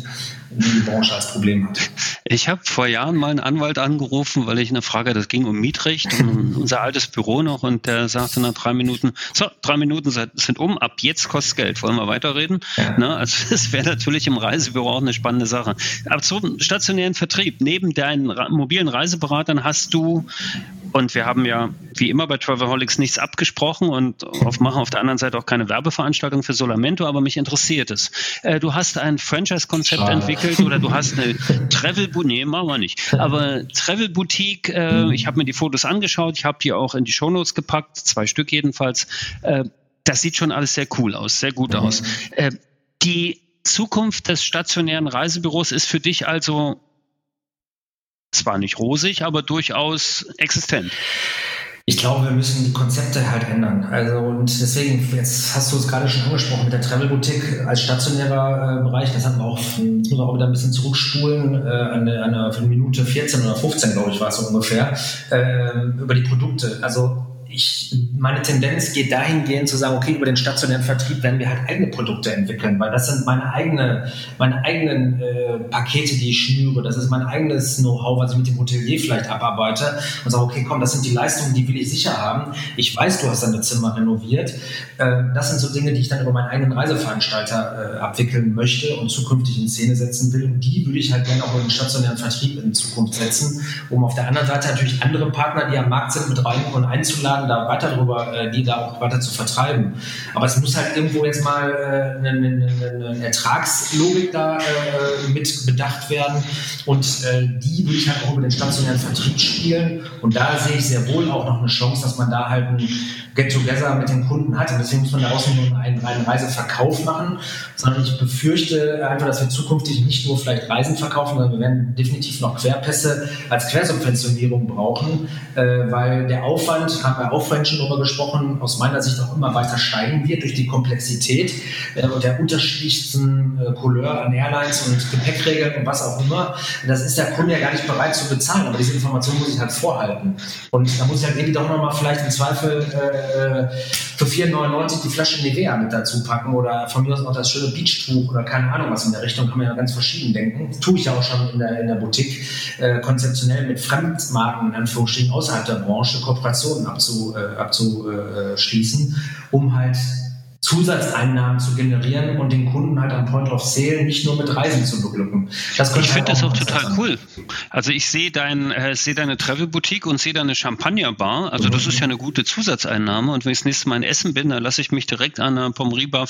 die Branche als Problem hat. Ich habe vor Jahren mal einen Anwalt angerufen, weil ich eine Frage, das ging um Mietrecht, um unser altes Büro noch und der sagte nach drei Minuten, so, drei Minuten sind um, ab jetzt kostet Geld, wollen wir weiterreden? Ja. Ne? Also das wäre natürlich im Reisebüro auch eine spannende Sache. Aber zum stationären Vertrieb, neben deinen mobilen Reiseberatern hast du und wir haben ja wie immer bei Travelholics nichts abgesprochen und auf, machen auf der anderen Seite auch keine Werbeveranstaltung für Solamento, aber mich interessiert es. Äh, du hast ein Franchise-Konzept entwickelt oder du hast eine Travel Boutique, nee, machen wir nicht, aber Travel Boutique, äh, ich habe mir die Fotos angeschaut, ich habe die auch in die Shownotes gepackt, zwei Stück jedenfalls. Äh, das sieht schon alles sehr cool aus, sehr gut mhm. aus. Äh, die Zukunft des stationären Reisebüros ist für dich also zwar nicht rosig, aber durchaus existent. Ich glaube, wir müssen die Konzepte halt ändern. Also und deswegen, jetzt hast du es gerade schon angesprochen mit der Travel Boutique als stationärer äh, Bereich, das hatten wir auch, jetzt müssen wir auch wieder ein bisschen zurückspulen, äh, eine, eine Minute 14 oder 15, glaube ich, war es so ungefähr, äh, über die Produkte. Also ich, meine Tendenz geht dahingehend zu sagen, okay, über den stationären Vertrieb werden wir halt eigene Produkte entwickeln, weil das sind meine, eigene, meine eigenen äh, Pakete, die ich schnüre, das ist mein eigenes Know-how, was ich mit dem Hotelier vielleicht abarbeite und sage, okay, komm, das sind die Leistungen, die will ich sicher haben. Ich weiß, du hast deine Zimmer renoviert. Äh, das sind so Dinge, die ich dann über meinen eigenen Reiseveranstalter äh, abwickeln möchte und zukünftig in Szene setzen will. Und die würde ich halt gerne auch über den stationären Vertrieb in Zukunft setzen, um auf der anderen Seite natürlich andere Partner, die am Markt sind, mit rein und einzuladen, da weiter drüber, äh, die da auch weiter zu vertreiben. Aber es muss halt irgendwo jetzt mal äh, eine, eine, eine Ertragslogik da äh, mit bedacht werden. Und äh, die würde ich halt auch über den stationären Vertrieb spielen. Und da sehe ich sehr wohl auch noch eine Chance, dass man da halt ein Get-Together mit den Kunden hat. Und deswegen muss man daraus nicht nur einen reinen Reiseverkauf machen, sondern ich befürchte einfach, dass wir zukünftig nicht nur vielleicht Reisen verkaufen, sondern wir werden definitiv noch Querpässe als Quersubventionierung brauchen, äh, weil der Aufwand, haben wir auch vorhin schon darüber gesprochen, aus meiner Sicht auch immer weiter steigen wird durch die Komplexität äh, der unterschiedlichsten äh, Couleur an Airlines und Gepäckregeln und was auch immer. Das ist der Kunde ja gar nicht bereit zu bezahlen, aber diese Information muss ich halt vorhalten. Und da muss ich halt irgendwie doch nochmal vielleicht im Zweifel äh, für 4,99 die Flasche Nivea mit dazu packen oder von mir aus auch das schöne Beachtuch oder keine Ahnung was in der Richtung, kann man ja ganz verschieden denken. Das tue ich ja auch schon in der, in der Boutique, äh, konzeptionell mit Fremdmarken in Anführungsstrichen außerhalb der Branche Kooperationen abzu, äh, abzuschließen, um halt Zusatzeinnahmen zu generieren und den Kunden halt am Point of Sale nicht nur mit Reisen zu beglücken. ich finde halt das auch total sein. cool. Also ich sehe dein, äh, sehe deine Travel Boutique und sehe deine Champagner Bar. Also mhm. das ist ja eine gute Zusatzeinnahme. Und wenn ich das nächste Mal in Essen bin, dann lasse ich mich direkt an der Pommerie Bar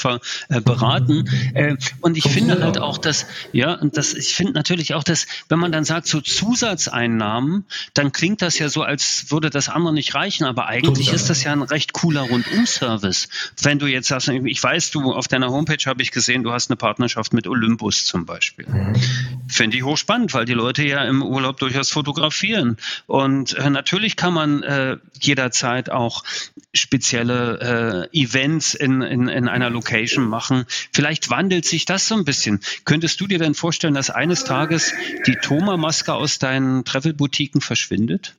äh, beraten. Mhm. Äh, und ich finde halt auch, dass ja, und das, ich finde natürlich auch, dass wenn man dann sagt so Zusatzeinnahmen, dann klingt das ja so, als würde das andere nicht reichen. Aber eigentlich ist das ja ein recht cooler Rundum-Service. Wenn du jetzt sagst hast, ich weiß, du auf deiner Homepage habe ich gesehen, du hast eine Partnerschaft mit Olympus zum Beispiel. Mhm. Finde ich hochspannend, weil die Leute ja im Urlaub durchaus fotografieren. Und äh, natürlich kann man äh, jederzeit auch spezielle äh, Events in, in, in einer Location machen. Vielleicht wandelt sich das so ein bisschen. Könntest du dir denn vorstellen, dass eines Tages die Thoma-Maske aus deinen Travel-Boutiquen verschwindet?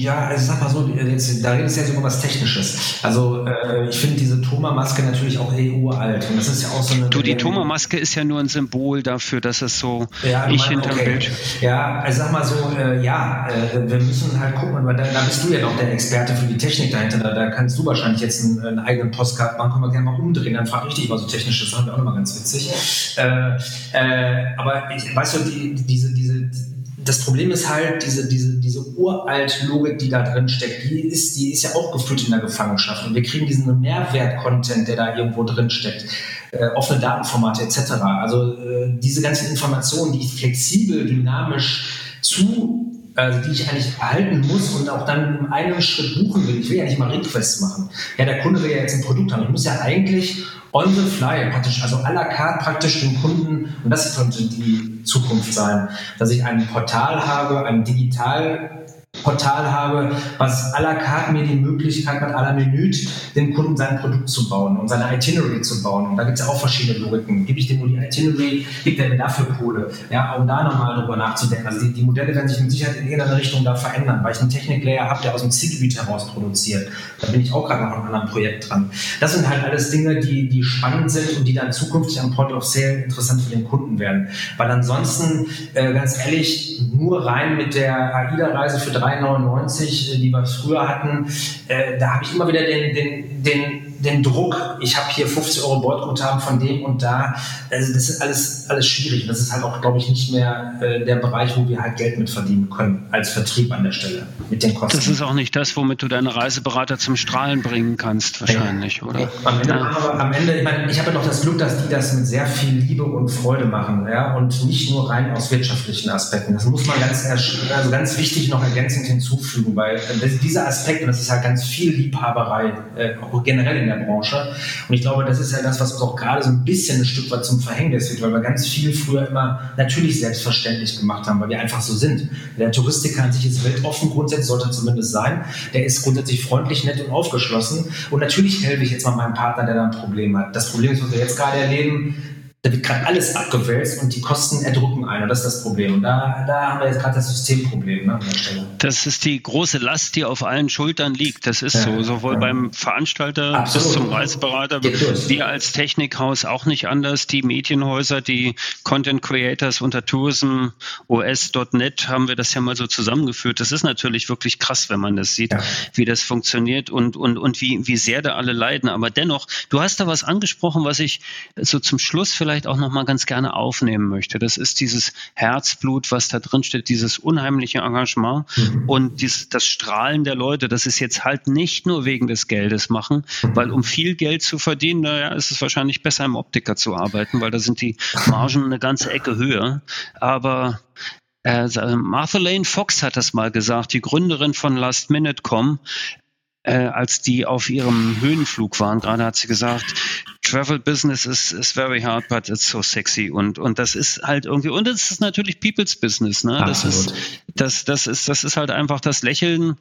Ja, also sag mal so, jetzt, da redest du jetzt über was Technisches. Also äh, ich finde diese Thoma-Maske natürlich auch EU-alt. Und das ist ja auch so eine. Du, die Thoma-Maske ist ja nur ein Symbol dafür, dass es so ja, ich hinterm okay. Bild. Ja, also sag mal so, äh, ja, äh, wir müssen halt gucken, weil da, da, bist du ja noch der Experte für die Technik dahinter. Da, da kannst du wahrscheinlich jetzt einen, einen eigenen Postcard machen, können wir gerne mal umdrehen. Dann frag ich dich mal so technisch, das fanden wir auch nochmal ganz witzig. Äh, äh, aber ich, weißt du, die, diese, diese das Problem ist halt, diese, diese, diese uralt Logik, die da drin steckt, die ist, die ist ja auch gefühlt in der Gefangenschaft. Und wir kriegen diesen Mehrwert-Content, der da irgendwo drin steckt. Äh, offene Datenformate etc. Also äh, diese ganzen Informationen, die flexibel, dynamisch zu also die ich eigentlich erhalten muss und auch dann in einem Schritt buchen will. Ich will ja nicht mal Requests machen. Ja, der Kunde will ja jetzt ein Produkt haben. Ich muss ja eigentlich on the fly praktisch, also à la carte praktisch dem Kunden, und das könnte die Zukunft sein, dass ich ein Portal habe, ein digital Portal habe, was à la carte mir die Möglichkeit hat, à la Minute dem Kunden sein Produkt zu bauen und seine Itinerary zu bauen. Und da gibt es ja auch verschiedene Logiken. Gebe ich dem nur die Itinerary, gibt er mir dafür Kohle? Ja, um da nochmal drüber nachzudenken. Also die, die, Modelle werden sich mit Sicherheit in irgendeiner Richtung da verändern, weil ich einen Technik-Layer habe, der aus dem Zielgebiet heraus produziert. Da bin ich auch gerade noch an einem anderen Projekt dran. Das sind halt alles Dinge, die, die spannend sind und die dann zukünftig am Point of Sale interessant für den Kunden werden. Weil ansonsten, äh, ganz ehrlich, nur rein mit der AIDA-Reise für 3,99, äh, die wir früher hatten, äh, da habe ich immer wieder den, den, den den Druck, ich habe hier 50 Euro Bordguthaben von dem und da, also das ist alles, alles schwierig. Das ist halt auch, glaube ich, nicht mehr äh, der Bereich, wo wir halt Geld mit verdienen können, als Vertrieb an der Stelle, mit den Kosten. Das ist auch nicht das, womit du deine Reiseberater zum Strahlen bringen kannst, wahrscheinlich, ja. oder? Am Ende, ja. aber am Ende, ich meine, ich habe ja noch das Glück, dass die das mit sehr viel Liebe und Freude machen, ja, und nicht nur rein aus wirtschaftlichen Aspekten. Das muss man ganz, also ganz wichtig noch ergänzend hinzufügen, weil äh, dieser Aspekt, und das ist halt ganz viel Liebhaberei, äh, auch generell in der Branche. Und ich glaube, das ist ja das, was uns auch gerade so ein bisschen ein Stück weit zum Verhängnis wird, weil wir ganz viel früher immer natürlich selbstverständlich gemacht haben, weil wir einfach so sind. Der Touristiker an sich ist weltoffen, grundsätzlich sollte er zumindest sein. Der ist grundsätzlich freundlich, nett und aufgeschlossen. Und natürlich helfe ich jetzt mal meinem Partner, der da ein Problem hat. Das Problem ist, was wir jetzt gerade erleben, da wird gerade alles abgewälzt und die Kosten erdrücken ein. Und das ist das Problem. Und da, da haben wir jetzt gerade das Systemproblem ne, an der Stelle. Das ist die große Last, die auf allen Schultern liegt. Das ist ja, so, sowohl ja. beim Veranstalter Absolut. bis zum Reiseberater. Wir als Technikhaus auch nicht anders. Die Medienhäuser, die Content Creators unter tourismos.net haben wir das ja mal so zusammengeführt. Das ist natürlich wirklich krass, wenn man das sieht, ja. wie das funktioniert und, und, und wie, wie sehr da alle leiden. Aber dennoch, du hast da was angesprochen, was ich so zum Schluss vielleicht vielleicht auch noch mal ganz gerne aufnehmen möchte. Das ist dieses Herzblut, was da drin steht, dieses unheimliche Engagement mhm. und dies, das Strahlen der Leute. Das ist jetzt halt nicht nur wegen des Geldes machen, weil um viel Geld zu verdienen, naja, ist es wahrscheinlich besser im Optiker zu arbeiten, weil da sind die Margen eine ganze Ecke höher. Aber äh, Martha Lane Fox hat das mal gesagt, die Gründerin von Last-Minute.com, äh, als die auf ihrem Höhenflug waren. Gerade hat sie gesagt, Travel Business is, is very hard, but it's so sexy und, und das ist halt irgendwie, und es ist natürlich People's Business, ne? Das ist, das, das ist, das ist halt einfach das Lächeln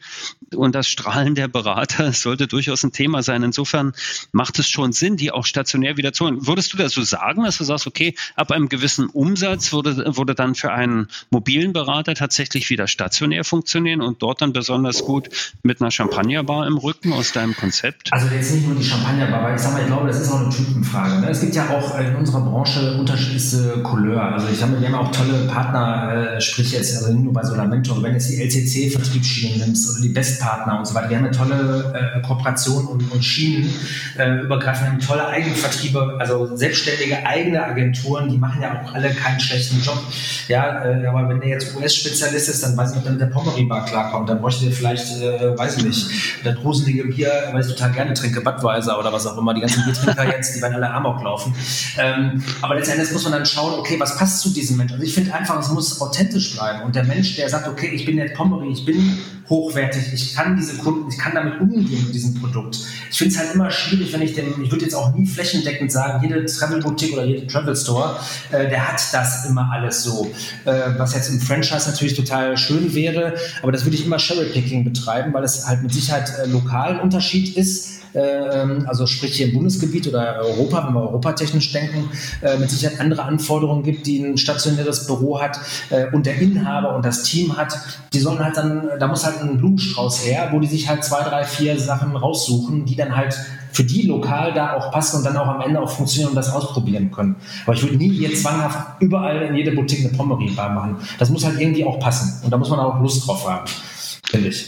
und das Strahlen der Berater. Es sollte durchaus ein Thema sein. Insofern macht es schon Sinn, die auch stationär wieder zu holen. Würdest du das so sagen, dass du sagst, okay, ab einem gewissen Umsatz würde, würde dann für einen mobilen Berater tatsächlich wieder stationär funktionieren und dort dann besonders gut mit einer Champagnerbar im Rücken aus deinem Konzept? Also jetzt nicht nur die Champagnerbar, weil ich sag mal, ich glaube, das ist auch eine Typenfrage. Ne? Es gibt ja auch in unserer Branche unterschiedlichste Couleur. Also ich habe, wir haben auch tolle Partner, äh, sprich jetzt also nicht nur bei Solamento, wenn jetzt die LCC-Vertriebsschienen nimmst oder die Bestpartner und so weiter, wir haben eine tolle äh, Kooperation und, und Schienen äh, übergreifend, haben tolle Eigenvertriebe, also selbstständige eigene Agenturen, die machen ja auch alle keinen schlechten Job. Ja, äh, aber wenn der jetzt US-Spezialist ist, dann weiß ich nicht, ob der mit der Pommery-Bar klarkommt. Dann bräuchte der vielleicht, äh, weiß ich nicht, das gruselige Bier, weil ich total gerne trinke, Budweiser oder was auch immer. Die ganzen Biertrinker jetzt, die werden alle Amok laufen. Ähm, aber letztendlich muss man dann schauen, okay, was passt zu diesem Menschen? Also ich finde einfach, es muss authentisch bleiben. Und der Mensch, der sagt, okay, ich bin jetzt Pommery, ich bin hochwertig, ich kann diese Kunden, ich kann damit umgehen mit diesem Produkt. Ich finde es halt immer schwierig, wenn ich dem, ich würde jetzt auch nie flächendeckend sagen, jede Travel Boutique oder jede Travel Store, äh, der hat das immer alles so. Äh, was jetzt im Franchise natürlich total schön wäre, aber das würde ich immer Cherry-Picking betreiben, weil es halt mit Sicherheit äh, lokal ein Unterschied ist also sprich hier im Bundesgebiet oder Europa, wenn wir europatechnisch denken, äh, mit Sicherheit andere Anforderungen gibt, die ein stationäres Büro hat äh, und der Inhaber und das Team hat, die sollen halt dann, da muss halt ein Blumenstrauß her, wo die sich halt zwei, drei, vier Sachen raussuchen, die dann halt für die lokal da auch passen und dann auch am Ende auch funktionieren und das ausprobieren können. Aber ich würde nie jetzt zwanghaft überall in jede Boutique eine Pommery-Bar machen. Das muss halt irgendwie auch passen und da muss man auch Lust drauf haben.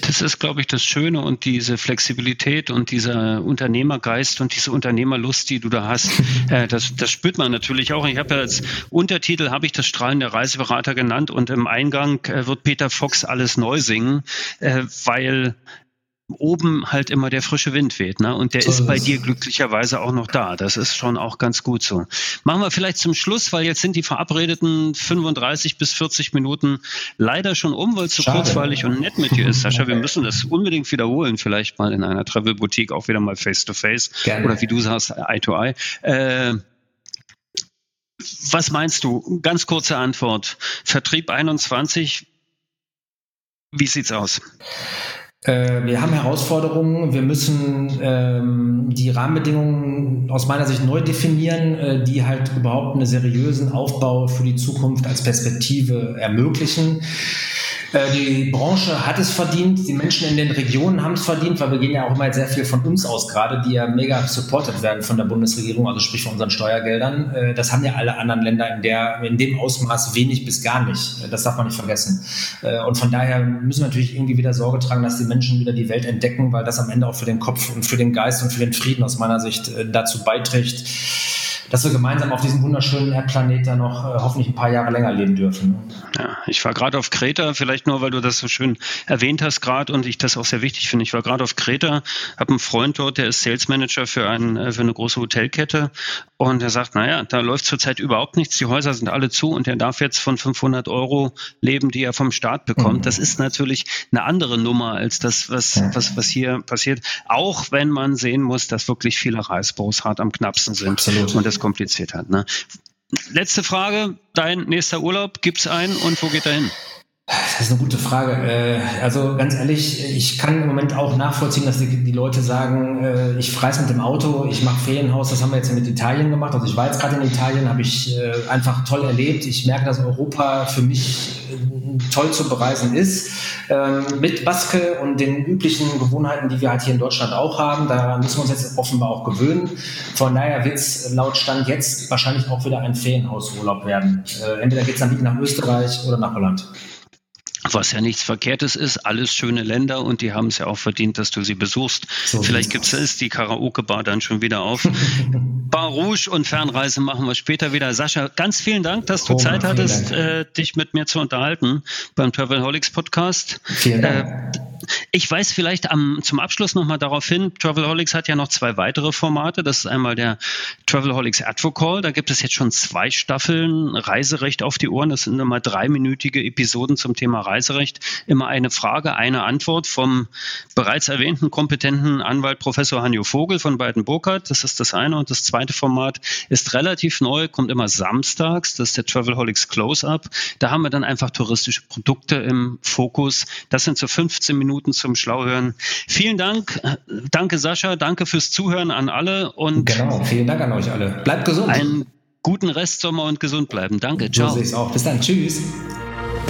Das ist, glaube ich, das Schöne und diese Flexibilität und dieser Unternehmergeist und diese Unternehmerlust, die du da hast, äh, das, das spürt man natürlich auch. Ich habe ja als Untertitel habe ich das Strahlen der Reiseberater genannt und im Eingang äh, wird Peter Fox alles neu singen, äh, weil oben halt immer der frische Wind weht. Ne? Und der so ist bei dir glücklicherweise auch noch da. Das ist schon auch ganz gut so. Machen wir vielleicht zum Schluss, weil jetzt sind die verabredeten 35 bis 40 Minuten leider schon um, weil es so kurzweilig und nett mit dir ist. Sascha, wir müssen das unbedingt wiederholen, vielleicht mal in einer Travel Boutique auch wieder mal face to face Gerne. oder wie du sagst, eye to eye. Äh, was meinst du? Ganz kurze Antwort. Vertrieb 21, wie sieht's aus? Äh, wir haben Herausforderungen. Wir müssen ähm, die Rahmenbedingungen aus meiner Sicht neu definieren, äh, die halt überhaupt einen seriösen Aufbau für die Zukunft als Perspektive ermöglichen. Äh, die Branche hat es verdient, die Menschen in den Regionen haben es verdient, weil wir gehen ja auch immer sehr viel von uns aus gerade, die ja mega supported werden von der Bundesregierung, also sprich von unseren Steuergeldern. Äh, das haben ja alle anderen Länder in, der, in dem Ausmaß wenig bis gar nicht. Äh, das darf man nicht vergessen. Und von daher müssen wir natürlich irgendwie wieder Sorge tragen, dass die Menschen wieder die Welt entdecken, weil das am Ende auch für den Kopf und für den Geist und für den Frieden aus meiner Sicht dazu beiträgt, dass wir gemeinsam auf diesem wunderschönen Erdplanet da noch äh, hoffentlich ein paar Jahre länger leben dürfen. Ja, ich war gerade auf Kreta, vielleicht nur, weil du das so schön erwähnt hast gerade und ich das auch sehr wichtig finde. Ich war gerade auf Kreta, habe einen Freund dort, der ist Sales Manager für, ein, äh, für eine große Hotelkette und er sagt, naja, da läuft zurzeit überhaupt nichts, die Häuser sind alle zu und er darf jetzt von 500 Euro leben, die er vom Staat bekommt. Mhm. Das ist natürlich eine andere Nummer als das, was, ja. was, was hier passiert, auch wenn man sehen muss, dass wirklich viele Reisbüros hart am knappsten sind Absolut. und das kompliziert hat. Ne? Letzte Frage, dein nächster Urlaub, gibt es einen und wo geht er hin? Das ist eine gute Frage. Äh, also ganz ehrlich, ich kann im Moment auch nachvollziehen, dass die, die Leute sagen, äh, ich freis mit dem Auto, ich mache Ferienhaus, das haben wir jetzt mit Italien gemacht. Also ich war jetzt gerade in Italien, habe ich äh, einfach toll erlebt. Ich merke, dass Europa für mich toll zu bereisen ist. Ähm, mit Baske und den üblichen Gewohnheiten, die wir halt hier in Deutschland auch haben. Da müssen wir uns jetzt offenbar auch gewöhnen. Von daher wird es laut Stand jetzt wahrscheinlich auch wieder ein Ferienhausurlaub werden. Entweder geht es dann wieder nach Österreich oder nach Holland was ja nichts Verkehrtes ist, alles schöne Länder und die haben es ja auch verdient, dass du sie besuchst. So Vielleicht gibt es die Karaoke-Bar dann schon wieder auf. Bar Rouge und Fernreise machen wir später wieder. Sascha, ganz vielen Dank, dass du oh, Zeit hattest, äh, dich mit mir zu unterhalten beim Travelholics Podcast. Vielen Dank. Äh, ich weiß vielleicht am, zum Abschluss nochmal darauf hin, Travelholics hat ja noch zwei weitere Formate. Das ist einmal der Travelholics Advocall. Da gibt es jetzt schon zwei Staffeln Reiserecht auf die Ohren. Das sind immer dreiminütige Episoden zum Thema Reiserecht. Immer eine Frage, eine Antwort vom bereits erwähnten kompetenten Anwalt Professor Hanjo Vogel von Beiden Burkhardt. Das ist das eine. Und das zweite zweite Format ist relativ neu, kommt immer samstags. Das ist der Travelholics Close-Up. Da haben wir dann einfach touristische Produkte im Fokus. Das sind so 15 Minuten zum Schlauhören. Vielen Dank. Danke, Sascha. Danke fürs Zuhören an alle. Und genau. Vielen Dank an euch alle. Bleibt gesund. Einen guten Restsommer und gesund bleiben. Danke. Ciao. So sehe ich auch. Bis dann. Tschüss.